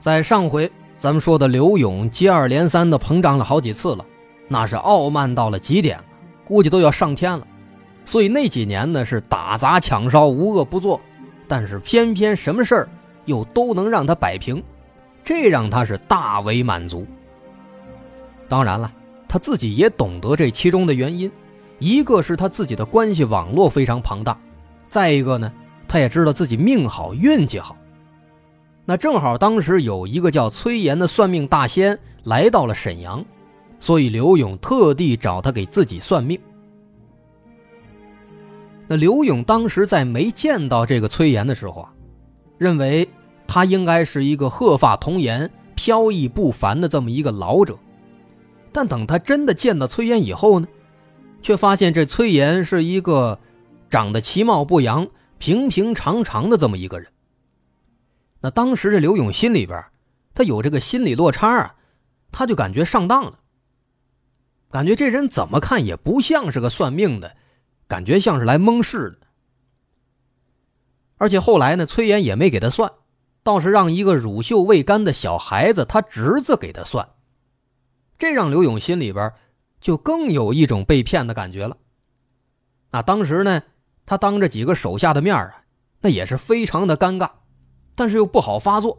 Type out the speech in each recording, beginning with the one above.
在上回咱们说的刘勇接二连三的膨胀了好几次了，那是傲慢到了极点，估计都要上天了。所以那几年呢是打砸抢烧，无恶不作，但是偏偏什么事儿又都能让他摆平，这让他是大为满足。当然了，他自己也懂得这其中的原因。一个是他自己的关系网络非常庞大，再一个呢，他也知道自己命好运气好。那正好当时有一个叫崔岩的算命大仙来到了沈阳，所以刘勇特地找他给自己算命。那刘勇当时在没见到这个崔岩的时候啊，认为他应该是一个鹤发童颜、飘逸不凡的这么一个老者，但等他真的见到崔岩以后呢？却发现这崔岩是一个长得其貌不扬、平平常常的这么一个人。那当时这刘勇心里边，他有这个心理落差啊，他就感觉上当了，感觉这人怎么看也不像是个算命的，感觉像是来蒙事的。而且后来呢，崔岩也没给他算，倒是让一个乳臭未干的小孩子他侄子给他算，这让刘勇心里边。就更有一种被骗的感觉了。那当时呢，他当着几个手下的面啊，那也是非常的尴尬，但是又不好发作。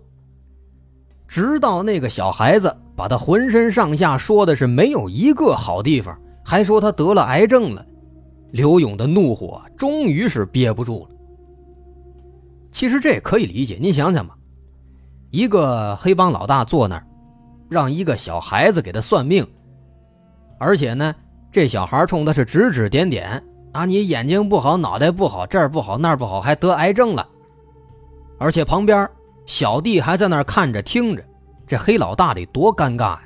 直到那个小孩子把他浑身上下说的是没有一个好地方，还说他得了癌症了，刘勇的怒火终于是憋不住了。其实这也可以理解，你想想吧，一个黑帮老大坐那儿，让一个小孩子给他算命。而且呢，这小孩冲他是指指点点啊！你眼睛不好，脑袋不好，这儿不好，那儿不好，还得癌症了。而且旁边小弟还在那儿看着听着，这黑老大得多尴尬呀！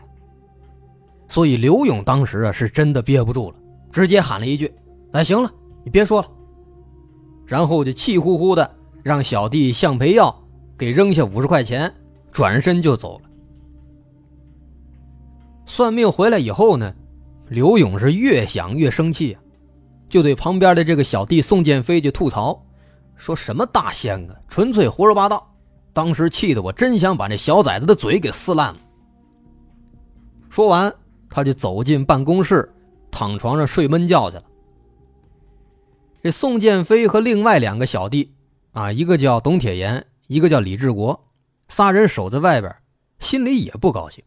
所以刘勇当时啊是真的憋不住了，直接喊了一句：“哎，行了，你别说了。”然后就气呼呼的让小弟向培耀给扔下五十块钱，转身就走了。算命回来以后呢？刘勇是越想越生气啊，就对旁边的这个小弟宋建飞就吐槽，说什么大仙啊，纯粹胡说八道。当时气得我真想把那小崽子的嘴给撕烂了。说完，他就走进办公室，躺床上睡闷觉去了。这宋建飞和另外两个小弟啊，一个叫董铁岩，一个叫李志国，仨人守在外边，心里也不高兴。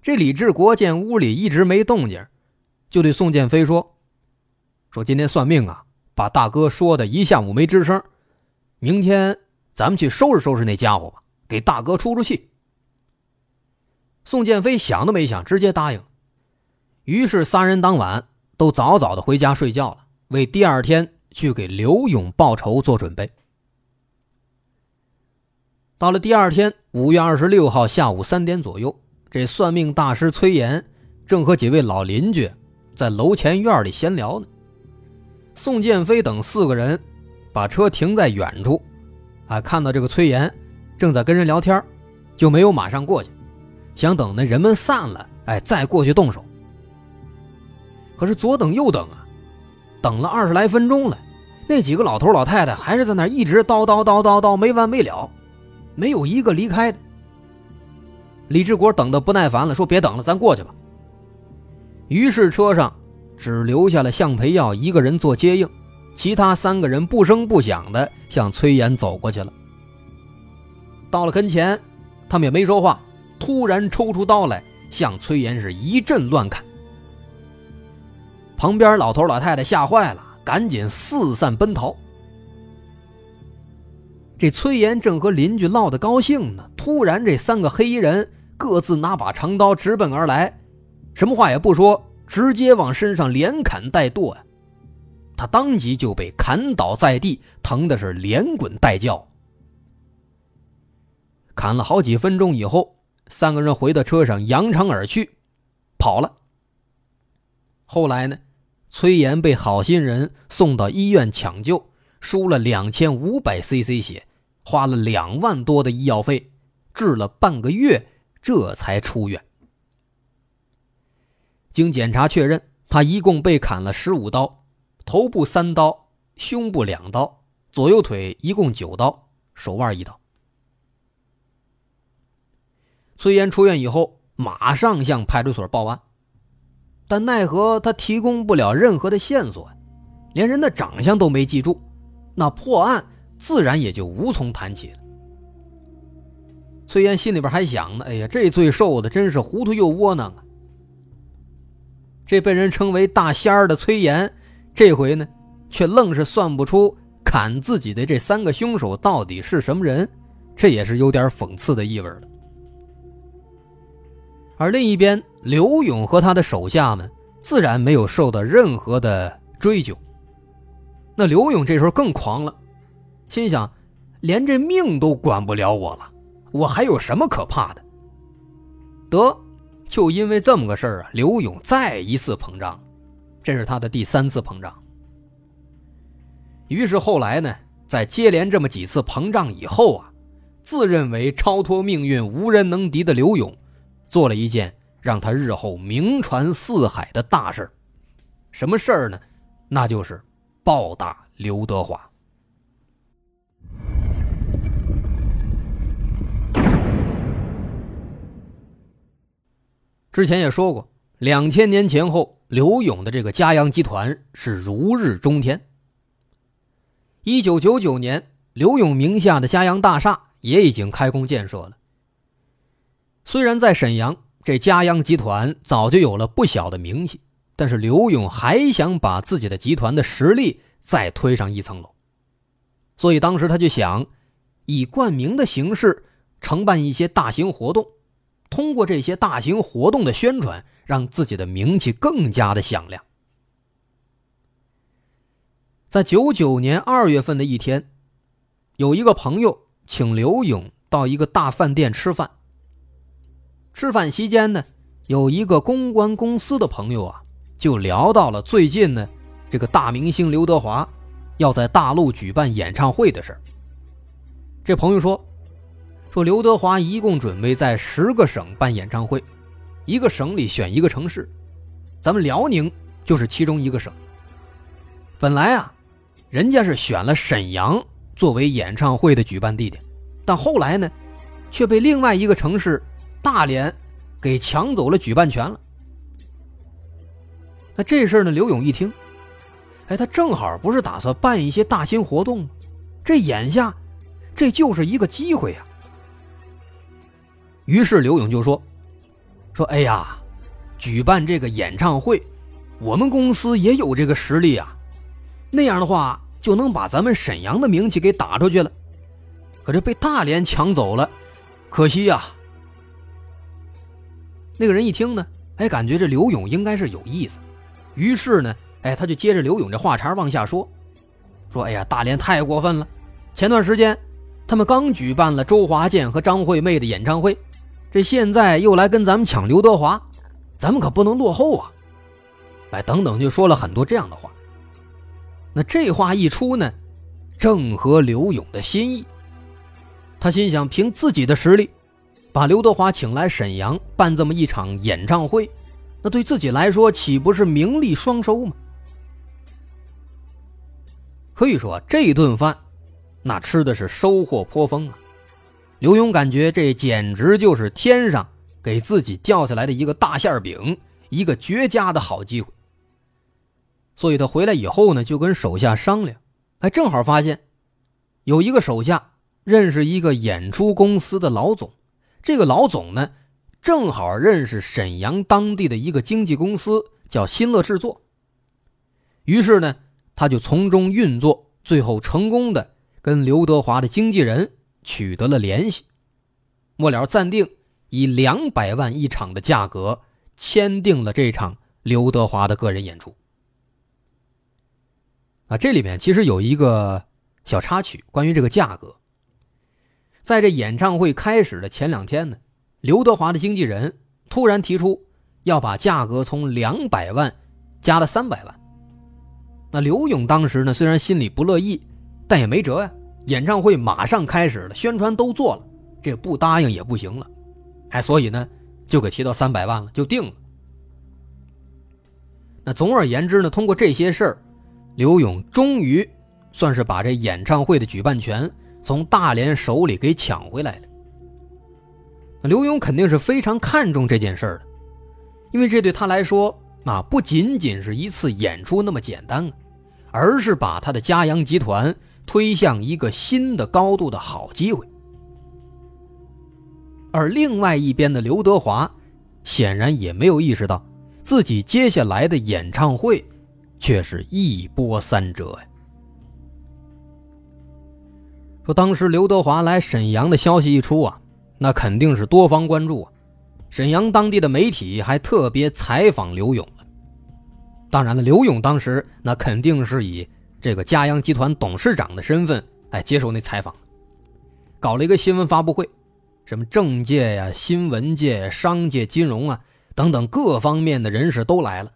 这李志国见屋里一直没动静，就对宋建飞说：“说今天算命啊，把大哥说的一下午没吱声。明天咱们去收拾收拾那家伙吧，给大哥出出气。”宋建飞想都没想，直接答应。于是三人当晚都早早的回家睡觉了，为第二天去给刘勇报仇做准备。到了第二天五月二十六号下午三点左右。这算命大师崔岩正和几位老邻居在楼前院里闲聊呢。宋建飞等四个人把车停在远处，啊，看到这个崔岩正在跟人聊天，就没有马上过去，想等那人们散了，哎，再过去动手。可是左等右等啊，等了二十来分钟了，那几个老头老太太还是在那一直叨叨叨叨叨没完没了，没有一个离开的。李志国等得不耐烦了，说：“别等了，咱过去吧。”于是车上只留下了向培耀一个人做接应，其他三个人不声不响的向崔岩走过去了。到了跟前，他们也没说话，突然抽出刀来，向崔岩是一阵乱砍。旁边老头老太太吓坏了，赶紧四散奔逃。这崔岩正和邻居唠得高兴呢，突然这三个黑衣人。各自拿把长刀直奔而来，什么话也不说，直接往身上连砍带剁呀！他当即就被砍倒在地，疼的是连滚带叫。砍了好几分钟以后，三个人回到车上，扬长而去，跑了。后来呢，崔岩被好心人送到医院抢救，输了两千五百 cc 血，花了两万多的医药费，治了半个月，这才出院。经检查确认，他一共被砍了十五刀，头部三刀，胸部两刀，左右腿一共九刀，手腕一刀。崔岩出院以后，马上向派出所报案。但奈何他提供不了任何的线索，连人的长相都没记住，那破案自然也就无从谈起了。崔岩心里边还想呢：“哎呀，这罪受的真是糊涂又窝囊啊！”这被人称为“大仙儿”的崔岩，这回呢，却愣是算不出砍自己的这三个凶手到底是什么人，这也是有点讽刺的意味了。而另一边，刘勇和他的手下们自然没有受到任何的追究。那刘勇这时候更狂了，心想：连这命都管不了我了，我还有什么可怕的？得，就因为这么个事儿啊，刘勇再一次膨胀，这是他的第三次膨胀。于是后来呢，在接连这么几次膨胀以后啊，自认为超脱命运、无人能敌的刘勇。做了一件让他日后名传四海的大事什么事儿呢？那就是暴打刘德华。之前也说过，两千年前后，刘勇的这个嘉阳集团是如日中天。一九九九年，刘勇名下的嘉阳大厦也已经开工建设了。虽然在沈阳，这嘉阳集团早就有了不小的名气，但是刘勇还想把自己的集团的实力再推上一层楼，所以当时他就想，以冠名的形式承办一些大型活动，通过这些大型活动的宣传，让自己的名气更加的响亮。在九九年二月份的一天，有一个朋友请刘勇到一个大饭店吃饭。吃饭期间呢，有一个公关公司的朋友啊，就聊到了最近呢，这个大明星刘德华要在大陆举办演唱会的事这朋友说，说刘德华一共准备在十个省办演唱会，一个省里选一个城市，咱们辽宁就是其中一个省。本来啊，人家是选了沈阳作为演唱会的举办地点，但后来呢，却被另外一个城市。大连给抢走了举办权了。那这事儿呢？刘勇一听，哎，他正好不是打算办一些大型活动吗？这眼下，这就是一个机会呀。于是刘勇就说：“说哎呀，举办这个演唱会，我们公司也有这个实力啊。那样的话，就能把咱们沈阳的名气给打出去了。可是被大连抢走了，可惜呀。”那个人一听呢，哎，感觉这刘勇应该是有意思，于是呢，哎，他就接着刘勇这话茬往下说，说，哎呀，大连太过分了，前段时间他们刚举办了周华健和张惠妹的演唱会，这现在又来跟咱们抢刘德华，咱们可不能落后啊！哎，等等，就说了很多这样的话。那这话一出呢，正合刘勇的心意，他心想，凭自己的实力。把刘德华请来沈阳办这么一场演唱会，那对自己来说岂不是名利双收吗？可以说这顿饭，那吃的是收获颇丰啊。刘勇感觉这简直就是天上给自己掉下来的一个大馅饼，一个绝佳的好机会。所以他回来以后呢，就跟手下商量，哎，正好发现有一个手下认识一个演出公司的老总。这个老总呢，正好认识沈阳当地的一个经纪公司，叫新乐制作。于是呢，他就从中运作，最后成功的跟刘德华的经纪人取得了联系，末了暂定以两百万一场的价格签订了这场刘德华的个人演出。啊，这里面其实有一个小插曲，关于这个价格。在这演唱会开始的前两天呢，刘德华的经纪人突然提出要把价格从两百万加了三百万。那刘勇当时呢，虽然心里不乐意，但也没辙呀。演唱会马上开始了，宣传都做了，这不答应也不行了。哎，所以呢，就给提到三百万了，就定了。那总而言之呢，通过这些事儿，刘勇终于算是把这演唱会的举办权从大连手里给抢回来了。那刘勇肯定是非常看重这件事儿的，因为这对他来说啊，不仅仅是一次演出那么简单啊，而是把他的嘉阳集团推向一个新的高度的好机会。而另外一边的刘德华，显然也没有意识到，自己接下来的演唱会，却是一波三折呀。说当时刘德华来沈阳的消息一出啊。那肯定是多方关注啊！沈阳当地的媒体还特别采访刘勇了。当然了，刘勇当时那肯定是以这个嘉阳集团董事长的身份哎接受那采访，搞了一个新闻发布会，什么政界呀、新闻界、商界、金融啊等等各方面的人士都来了。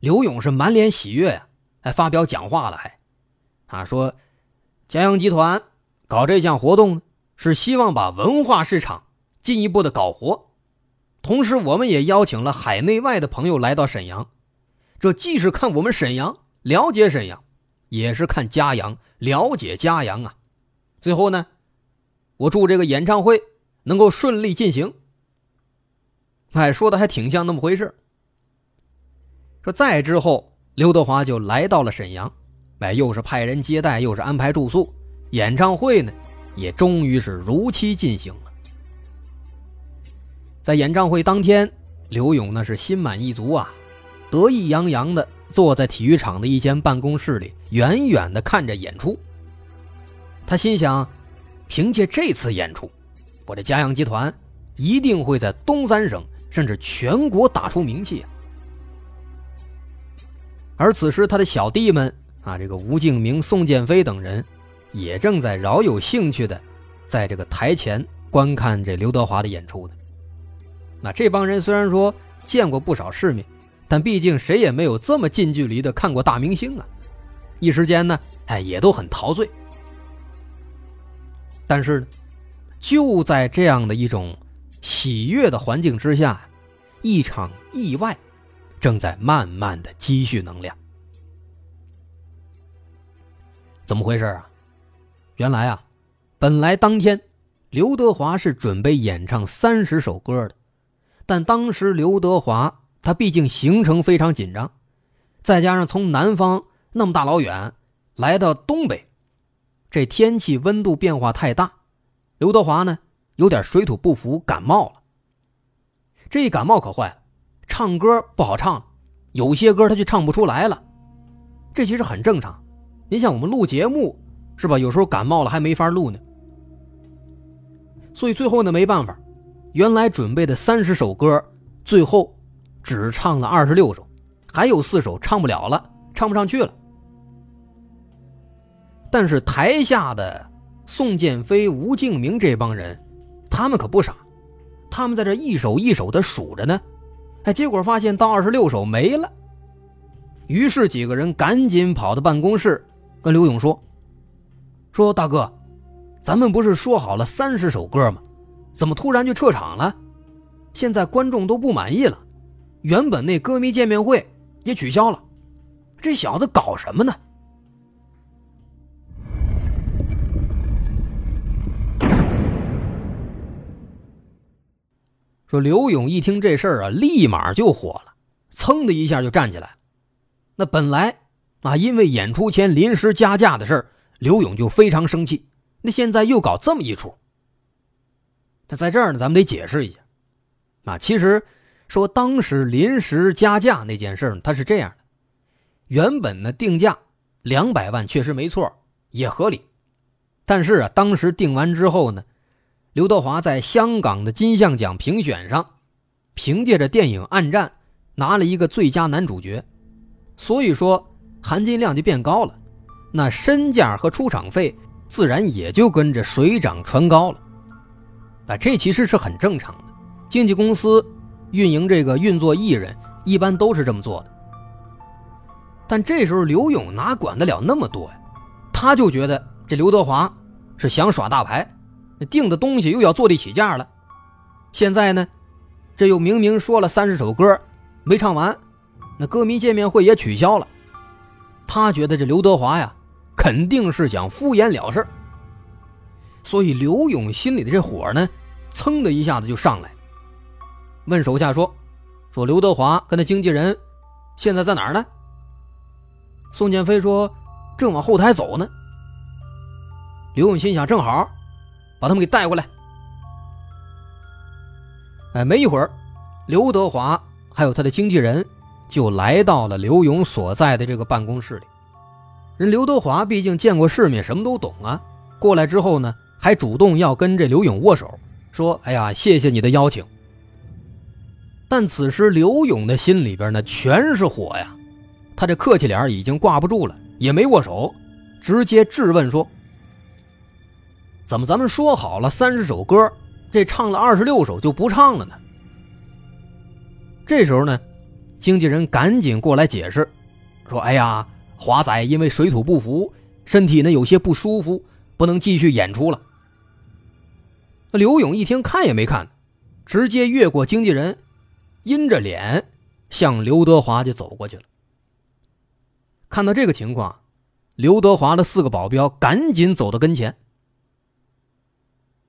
刘勇是满脸喜悦呀，还发表讲话了，还啊说嘉阳集团搞这项活动。是希望把文化市场进一步的搞活，同时我们也邀请了海内外的朋友来到沈阳，这既是看我们沈阳了解沈阳，也是看嘉阳了解嘉阳啊。最后呢，我祝这个演唱会能够顺利进行。哎，说的还挺像那么回事。说再之后，刘德华就来到了沈阳，哎，又是派人接待，又是安排住宿，演唱会呢。也终于是如期进行了。在演唱会当天，刘勇那是心满意足啊，得意洋洋的坐在体育场的一间办公室里，远远的看着演出。他心想，凭借这次演出，我这嘉阳集团一定会在东三省甚至全国打出名气啊。而此时，他的小弟们啊，这个吴敬明、宋建飞等人。也正在饶有兴趣的，在这个台前观看这刘德华的演出呢。那这帮人虽然说见过不少世面，但毕竟谁也没有这么近距离的看过大明星啊。一时间呢，哎，也都很陶醉。但是呢，就在这样的一种喜悦的环境之下，一场意外正在慢慢的积蓄能量。怎么回事啊？原来啊，本来当天刘德华是准备演唱三十首歌的，但当时刘德华他毕竟行程非常紧张，再加上从南方那么大老远来到东北，这天气温度变化太大，刘德华呢有点水土不服，感冒了。这一感冒可坏了，唱歌不好唱，有些歌他就唱不出来了，这其实很正常。你像我们录节目。是吧？有时候感冒了还没法录呢，所以最后呢没办法，原来准备的三十首歌，最后只唱了二十六首，还有四首唱不了了，唱不上去了。但是台下的宋建飞、吴敬明这帮人，他们可不傻，他们在这一首一首的数着呢，哎，结果发现到二十六首没了，于是几个人赶紧跑到办公室，跟刘勇说。说大哥，咱们不是说好了三十首歌吗？怎么突然就撤场了？现在观众都不满意了，原本那歌迷见面会也取消了，这小子搞什么呢？说刘勇一听这事儿啊，立马就火了，噌的一下就站起来了。那本来啊，因为演出前临时加价的事儿。刘勇就非常生气，那现在又搞这么一出。那在这儿呢，咱们得解释一下，啊，其实说当时临时加价那件事呢，它是这样的：原本呢定价两百万确实没错，也合理。但是啊，当时定完之后呢，刘德华在香港的金像奖评选上，凭借着电影《暗战》拿了一个最佳男主角，所以说含金量就变高了。那身价和出场费自然也就跟着水涨船高了。啊，这其实是很正常的。经纪公司运营这个运作艺人，一般都是这么做的。但这时候刘勇哪管得了那么多呀？他就觉得这刘德华是想耍大牌，定的东西又要坐地起价了。现在呢，这又明明说了三十首歌没唱完，那歌迷见面会也取消了。他觉得这刘德华呀，肯定是想敷衍了事所以刘勇心里的这火呢，噌的一下子就上来，问手下说：“说刘德华跟他经纪人现在在哪儿呢？”宋建飞说：“正往后台走呢。”刘勇心想：“正好，把他们给带过来。”哎，没一会儿，刘德华还有他的经纪人就来到了刘勇所在的这个办公室里。人刘德华毕竟见过世面，什么都懂啊。过来之后呢，还主动要跟这刘勇握手，说：“哎呀，谢谢你的邀请。”但此时刘勇的心里边呢，全是火呀。他这客气脸已经挂不住了，也没握手，直接质问说：“怎么咱们说好了三十首歌，这唱了二十六首就不唱了呢？”这时候呢，经纪人赶紧过来解释，说：“哎呀，华仔因为水土不服，身体呢有些不舒服，不能继续演出了。”刘勇一听，看也没看，直接越过经纪人，阴着脸向刘德华就走过去了。看到这个情况，刘德华的四个保镖赶紧走到跟前。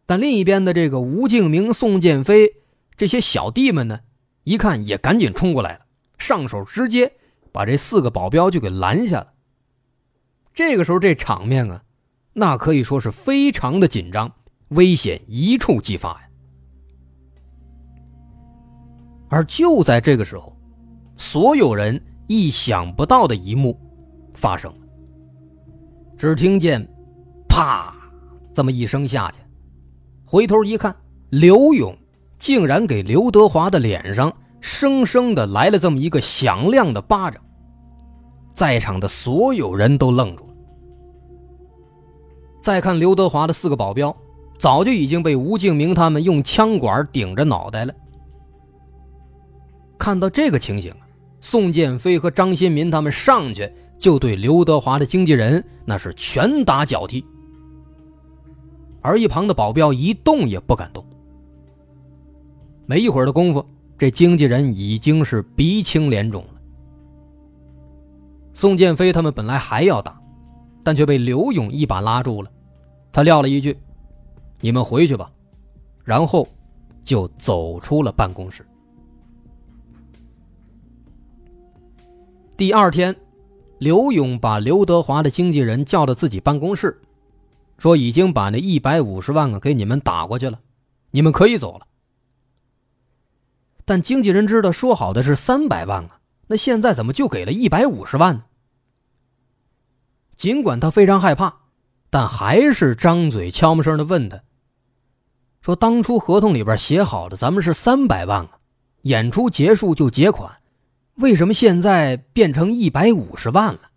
但另一边的这个吴敬明、宋建飞这些小弟们呢，一看也赶紧冲过来了，上手直接把这四个保镖就给拦下了。这个时候，这场面啊，那可以说是非常的紧张，危险一触即发呀。而就在这个时候，所有人意想不到的一幕。发生了，只听见“啪”这么一声下去，回头一看，刘勇竟然给刘德华的脸上生生的来了这么一个响亮的巴掌，在场的所有人都愣住了。再看刘德华的四个保镖，早就已经被吴敬明他们用枪管顶着脑袋了。看到这个情形，宋建飞和张新民他们上去。就对刘德华的经纪人那是拳打脚踢，而一旁的保镖一动也不敢动。没一会儿的功夫，这经纪人已经是鼻青脸肿了。宋建飞他们本来还要打，但却被刘勇一把拉住了。他撂了一句：“你们回去吧。”然后就走出了办公室。第二天。刘勇把刘德华的经纪人叫到自己办公室，说：“已经把那一百五十万个给你们打过去了，你们可以走了。”但经纪人知道说好的是三百万啊，那现在怎么就给了一百五十万呢？尽管他非常害怕，但还是张嘴悄没声的问他：“说当初合同里边写好的，咱们是三百万啊，演出结束就结款。”为什么现在变成一百五十万了？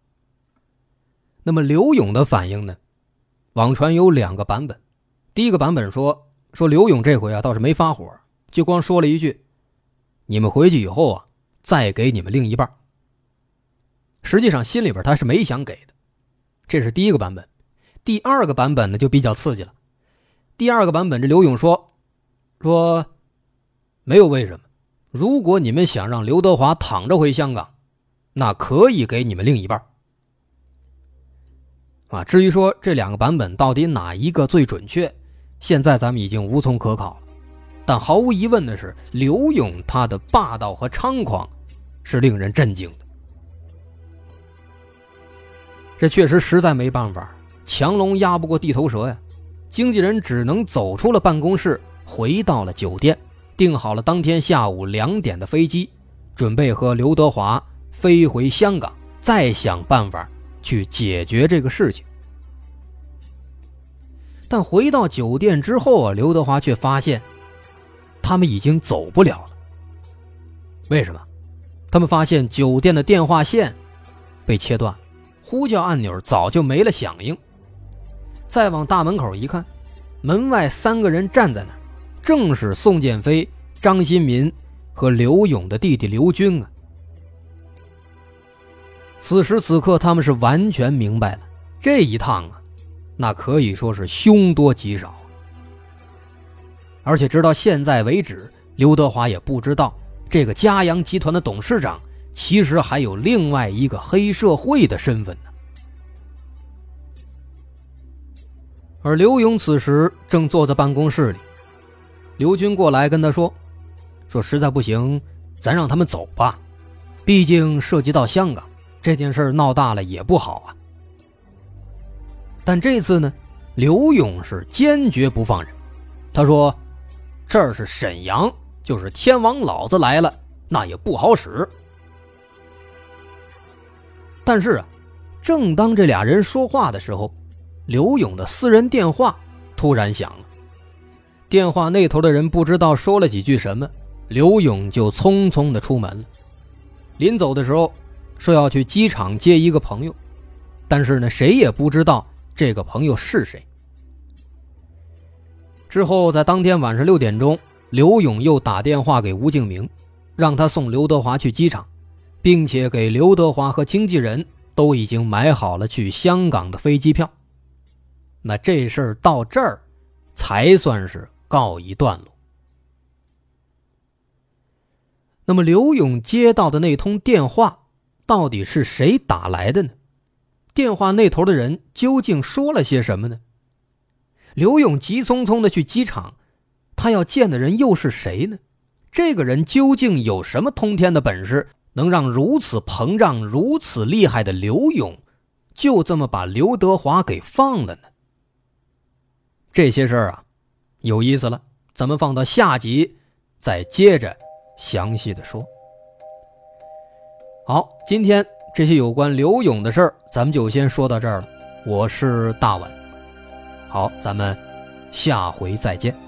那么刘勇的反应呢？网传有两个版本，第一个版本说说刘勇这回啊倒是没发火，就光说了一句：“你们回去以后啊，再给你们另一半。”实际上心里边他是没想给的，这是第一个版本。第二个版本呢就比较刺激了。第二个版本这刘勇说说没有为什么。如果你们想让刘德华躺着回香港，那可以给你们另一半。啊，至于说这两个版本到底哪一个最准确，现在咱们已经无从可考了。但毫无疑问的是，刘勇他的霸道和猖狂是令人震惊的。这确实实在没办法，强龙压不过地头蛇呀。经纪人只能走出了办公室，回到了酒店。订好了当天下午两点的飞机，准备和刘德华飞回香港，再想办法去解决这个事情。但回到酒店之后啊，刘德华却发现，他们已经走不了了。为什么？他们发现酒店的电话线被切断，呼叫按钮早就没了响应。再往大门口一看，门外三个人站在那儿。正是宋建飞、张新民和刘勇的弟弟刘军啊。此时此刻，他们是完全明白了，这一趟啊，那可以说是凶多吉少。而且直到现在为止，刘德华也不知道这个嘉阳集团的董事长其实还有另外一个黑社会的身份呢。而刘勇此时正坐在办公室里，刘军过来跟他说：“说实在不行，咱让他们走吧，毕竟涉及到香港。”这件事闹大了也不好啊！但这次呢，刘勇是坚决不放人。他说：“这儿是沈阳，就是天王老子来了，那也不好使。”但是啊，正当这俩人说话的时候，刘勇的私人电话突然响了。电话那头的人不知道说了几句什么，刘勇就匆匆的出门了。临走的时候。说要去机场接一个朋友，但是呢，谁也不知道这个朋友是谁。之后，在当天晚上六点钟，刘勇又打电话给吴敬明，让他送刘德华去机场，并且给刘德华和经纪人都已经买好了去香港的飞机票。那这事儿到这儿，才算是告一段落。那么，刘勇接到的那通电话。到底是谁打来的呢？电话那头的人究竟说了些什么呢？刘勇急匆匆的去机场，他要见的人又是谁呢？这个人究竟有什么通天的本事，能让如此膨胀、如此厉害的刘勇，就这么把刘德华给放了呢？这些事儿啊，有意思了，咱们放到下集再接着详细的说。好，今天这些有关刘勇的事儿，咱们就先说到这儿了。我是大碗，好，咱们下回再见。